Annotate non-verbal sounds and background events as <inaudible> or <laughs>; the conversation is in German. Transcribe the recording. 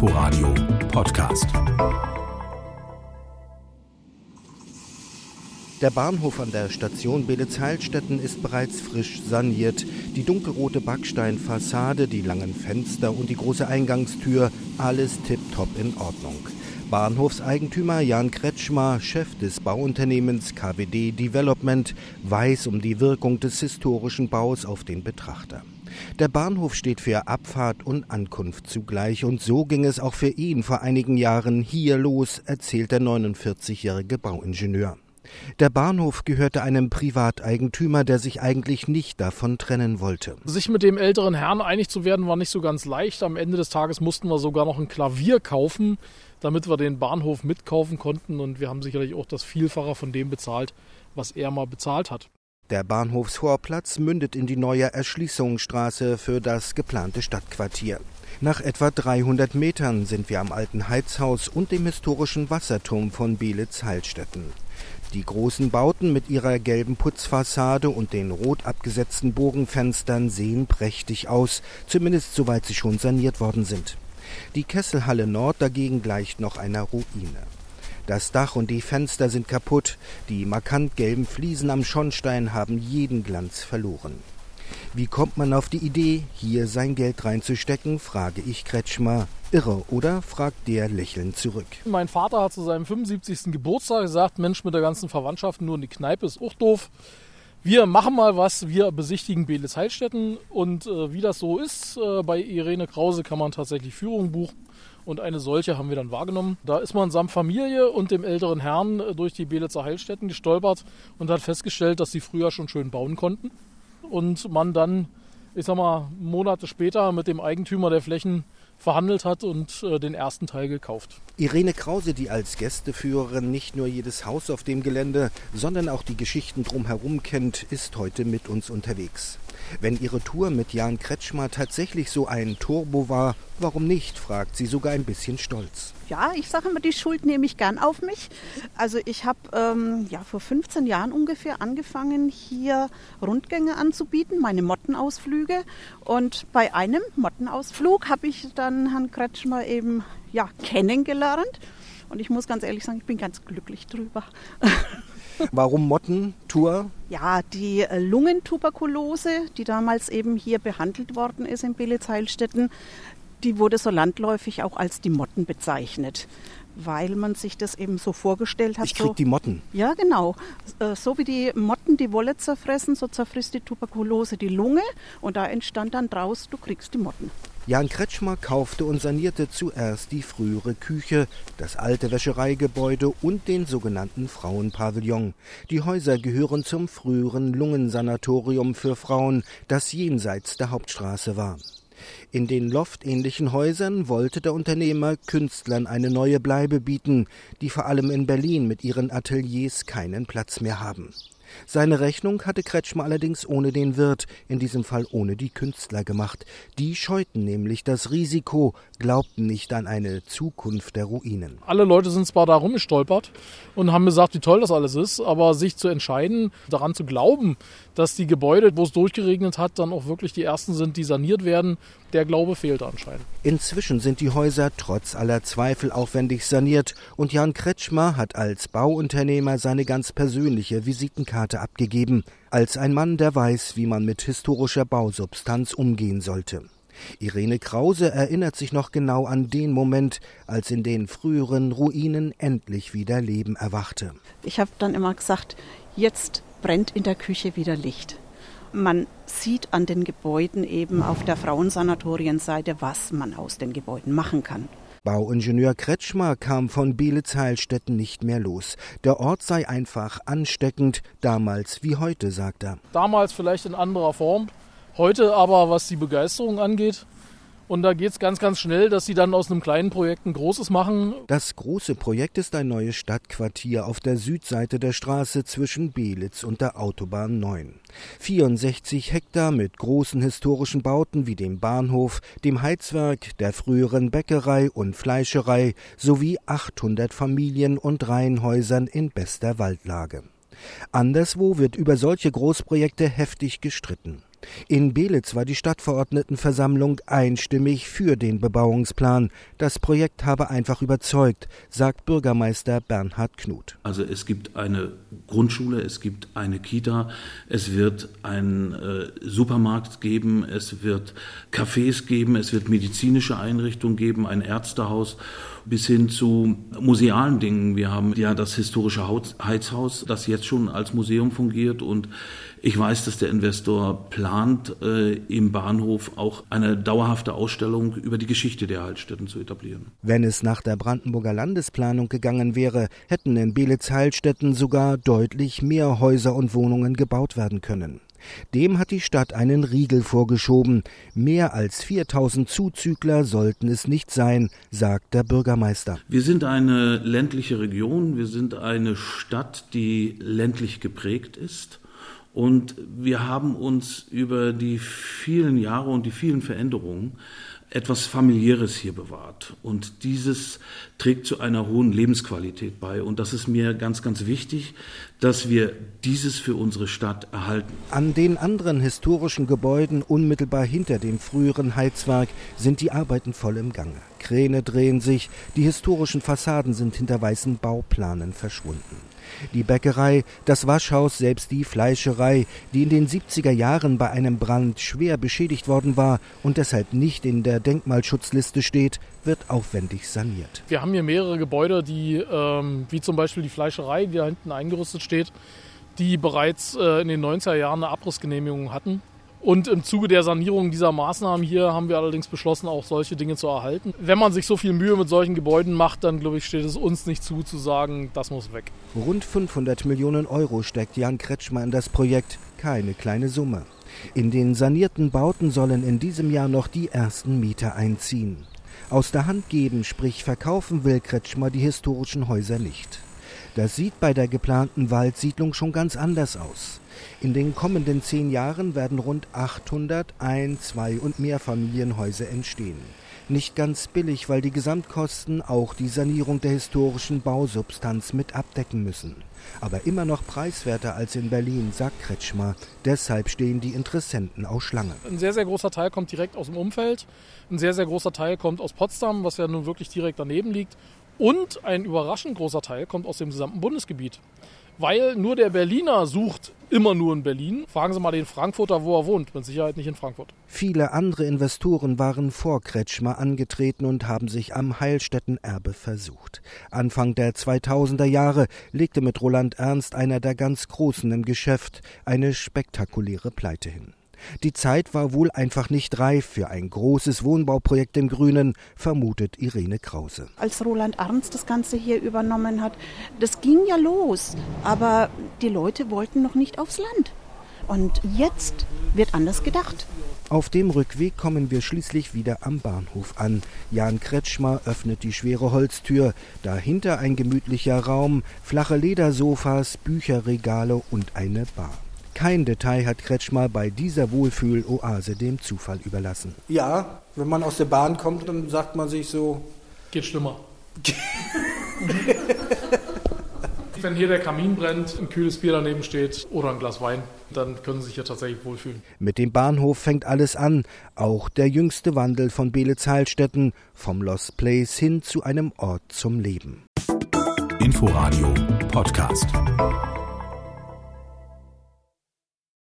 Inforadio Podcast. Der Bahnhof an der Station Belitz-Heilstätten ist bereits frisch saniert. Die dunkelrote Backsteinfassade, die langen Fenster und die große Eingangstür, alles tipptopp in Ordnung. Bahnhofseigentümer Jan Kretschmer, Chef des Bauunternehmens KWD Development, weiß um die Wirkung des historischen Baus auf den Betrachter. Der Bahnhof steht für Abfahrt und Ankunft zugleich und so ging es auch für ihn vor einigen Jahren hier los, erzählt der 49-jährige Bauingenieur. Der Bahnhof gehörte einem Privateigentümer, der sich eigentlich nicht davon trennen wollte. Sich mit dem älteren Herrn einig zu werden, war nicht so ganz leicht. Am Ende des Tages mussten wir sogar noch ein Klavier kaufen, damit wir den Bahnhof mitkaufen konnten. Und wir haben sicherlich auch das Vielfache von dem bezahlt, was er mal bezahlt hat. Der Bahnhofsvorplatz mündet in die neue Erschließungsstraße für das geplante Stadtquartier. Nach etwa 300 Metern sind wir am alten Heizhaus und dem historischen Wasserturm von Belitz-Heilstätten. Die großen Bauten mit ihrer gelben Putzfassade und den rot abgesetzten Bogenfenstern sehen prächtig aus, zumindest soweit sie schon saniert worden sind. Die Kesselhalle Nord dagegen gleicht noch einer Ruine. Das Dach und die Fenster sind kaputt, die markant gelben Fliesen am Schornstein haben jeden Glanz verloren. Wie kommt man auf die Idee, hier sein Geld reinzustecken, frage ich Kretschmer. Irre, oder? fragt der lächelnd zurück. Mein Vater hat zu seinem 75. Geburtstag gesagt, Mensch, mit der ganzen Verwandtschaft nur in die Kneipe ist auch doof. Wir machen mal was, wir besichtigen Belis Heilstätten und äh, wie das so ist, äh, bei Irene Krause kann man tatsächlich Führung buchen und eine solche haben wir dann wahrgenommen. Da ist man samt Familie und dem älteren Herrn äh, durch die Belitzer Heilstätten gestolpert und hat festgestellt, dass sie früher schon schön bauen konnten. Und man dann, ich sag mal, Monate später mit dem Eigentümer der Flächen verhandelt hat und äh, den ersten Teil gekauft. Irene Krause, die als Gästeführerin nicht nur jedes Haus auf dem Gelände, sondern auch die Geschichten drumherum kennt, ist heute mit uns unterwegs. Wenn ihre Tour mit Jan Kretschmer tatsächlich so ein Turbo war, warum nicht, fragt sie sogar ein bisschen stolz. Ja, ich sage immer, die Schuld nehme ich gern auf mich. Also ich habe ähm, ja, vor 15 Jahren ungefähr angefangen, hier Rundgänge anzubieten, meine Mottenausflüge. Und bei einem Mottenausflug habe ich dann Herrn Kretschmer eben ja, kennengelernt. Und ich muss ganz ehrlich sagen, ich bin ganz glücklich drüber. <laughs> Warum Mottentour? Ja, die äh, Lungentuberkulose, die damals eben hier behandelt worden ist in Belitz-Heilstätten, die wurde so landläufig auch als die Motten bezeichnet, weil man sich das eben so vorgestellt hat. Ich krieg so, die Motten. Ja, genau. Äh, so wie die Motten die Wolle zerfressen, so zerfrisst die Tuberkulose die Lunge und da entstand dann draus, du kriegst die Motten. Jan Kretschmer kaufte und sanierte zuerst die frühere Küche, das alte Wäschereigebäude und den sogenannten Frauenpavillon. Die Häuser gehören zum früheren Lungensanatorium für Frauen, das jenseits der Hauptstraße war. In den loftähnlichen Häusern wollte der Unternehmer Künstlern eine neue Bleibe bieten, die vor allem in Berlin mit ihren Ateliers keinen Platz mehr haben. Seine Rechnung hatte Kretschmer allerdings ohne den Wirt, in diesem Fall ohne die Künstler gemacht. Die scheuten nämlich das Risiko, glaubten nicht an eine Zukunft der Ruinen. Alle Leute sind zwar da rumgestolpert und haben gesagt, wie toll das alles ist, aber sich zu entscheiden, daran zu glauben, dass die Gebäude, wo es durchgeregnet hat, dann auch wirklich die ersten sind, die saniert werden, der Glaube fehlt anscheinend. Inzwischen sind die Häuser trotz aller Zweifel aufwendig saniert und Jan Kretschmer hat als Bauunternehmer seine ganz persönliche Visitenkarte abgegeben, als ein Mann, der weiß, wie man mit historischer Bausubstanz umgehen sollte. Irene Krause erinnert sich noch genau an den Moment, als in den früheren Ruinen endlich wieder Leben erwachte. Ich habe dann immer gesagt, jetzt brennt in der Küche wieder Licht. Man sieht an den Gebäuden eben auf der Frauensanatorienseite, was man aus den Gebäuden machen kann. Bauingenieur Kretschmer kam von Belitz-Heilstätten nicht mehr los. Der Ort sei einfach ansteckend, damals wie heute, sagt er. Damals vielleicht in anderer Form, heute aber, was die Begeisterung angeht, und da geht es ganz, ganz schnell, dass sie dann aus einem kleinen Projekt ein großes machen. Das große Projekt ist ein neues Stadtquartier auf der Südseite der Straße zwischen Belitz und der Autobahn 9. 64 Hektar mit großen historischen Bauten wie dem Bahnhof, dem Heizwerk, der früheren Bäckerei und Fleischerei sowie 800 Familien- und Reihenhäusern in bester Waldlage. Anderswo wird über solche Großprojekte heftig gestritten. In Belitz war die Stadtverordnetenversammlung einstimmig für den Bebauungsplan. Das Projekt habe einfach überzeugt, sagt Bürgermeister Bernhard Knut. Also es gibt eine Grundschule, es gibt eine Kita, es wird einen äh, Supermarkt geben, es wird Cafés geben, es wird medizinische Einrichtungen geben, ein Ärztehaus bis hin zu musealen Dingen. Wir haben ja das historische Heizhaus, das jetzt schon als Museum fungiert und ich weiß, dass der Investor plant, äh, im Bahnhof auch eine dauerhafte Ausstellung über die Geschichte der Heilstätten zu etablieren. Wenn es nach der Brandenburger Landesplanung gegangen wäre, hätten in Belitz-Heilstätten sogar deutlich mehr Häuser und Wohnungen gebaut werden können. Dem hat die Stadt einen Riegel vorgeschoben. Mehr als 4000 Zuzügler sollten es nicht sein, sagt der Bürgermeister. Wir sind eine ländliche Region, wir sind eine Stadt, die ländlich geprägt ist. Und wir haben uns über die vielen Jahre und die vielen Veränderungen etwas familiäres hier bewahrt. Und dieses trägt zu einer hohen Lebensqualität bei. Und das ist mir ganz, ganz wichtig, dass wir dieses für unsere Stadt erhalten. An den anderen historischen Gebäuden unmittelbar hinter dem früheren Heizwerk sind die Arbeiten voll im Gange. Kräne drehen sich, die historischen Fassaden sind hinter weißen Bauplanen verschwunden. Die Bäckerei, das Waschhaus, selbst die Fleischerei, die in den 70er Jahren bei einem Brand schwer beschädigt worden war und deshalb nicht in der Denkmalschutzliste steht, wird aufwendig saniert. Wir haben hier mehrere Gebäude, die, ähm, wie zum Beispiel die Fleischerei, die da hinten eingerüstet steht, die bereits äh, in den 90er Jahren eine Abrissgenehmigung hatten. Und im Zuge der Sanierung dieser Maßnahmen hier haben wir allerdings beschlossen, auch solche Dinge zu erhalten. Wenn man sich so viel Mühe mit solchen Gebäuden macht, dann glaube ich, steht es uns nicht zu, zu sagen, das muss weg. Rund 500 Millionen Euro steckt Jan Kretschmer in das Projekt. Keine kleine Summe. In den sanierten Bauten sollen in diesem Jahr noch die ersten Mieter einziehen. Aus der Hand geben, sprich verkaufen will Kretschmer die historischen Häuser nicht. Das sieht bei der geplanten Waldsiedlung schon ganz anders aus. In den kommenden zehn Jahren werden rund 800 Ein-, Zwei- und Mehrfamilienhäuser entstehen. Nicht ganz billig, weil die Gesamtkosten auch die Sanierung der historischen Bausubstanz mit abdecken müssen. Aber immer noch preiswerter als in Berlin, sagt Kretschmer. Deshalb stehen die Interessenten auch Schlange. Ein sehr, sehr großer Teil kommt direkt aus dem Umfeld. Ein sehr, sehr großer Teil kommt aus Potsdam, was ja nun wirklich direkt daneben liegt. Und ein überraschend großer Teil kommt aus dem gesamten Bundesgebiet. Weil nur der Berliner sucht immer nur in Berlin. Fragen Sie mal den Frankfurter, wo er wohnt. Mit Sicherheit nicht in Frankfurt. Viele andere Investoren waren vor Kretschmer angetreten und haben sich am Heilstättenerbe versucht. Anfang der 2000er Jahre legte mit Roland Ernst einer der ganz Großen im Geschäft eine spektakuläre Pleite hin. Die Zeit war wohl einfach nicht reif für ein großes Wohnbauprojekt im Grünen, vermutet Irene Krause. Als Roland Ernst das Ganze hier übernommen hat, das ging ja los, aber die Leute wollten noch nicht aufs Land. Und jetzt wird anders gedacht. Auf dem Rückweg kommen wir schließlich wieder am Bahnhof an. Jan Kretschmer öffnet die schwere Holztür. Dahinter ein gemütlicher Raum, flache Ledersofas, Bücherregale und eine Bar. Kein Detail hat Kretschmer bei dieser Wohlfühloase dem Zufall überlassen. Ja, wenn man aus der Bahn kommt, dann sagt man sich so. Geht schlimmer. <laughs> Wenn hier der Kamin brennt, ein kühles Bier daneben steht oder ein Glas Wein, dann können Sie sich ja tatsächlich wohlfühlen. Mit dem Bahnhof fängt alles an. Auch der jüngste Wandel von Beelitz-Heilstätten vom Lost Place hin zu einem Ort zum Leben. Inforadio Podcast.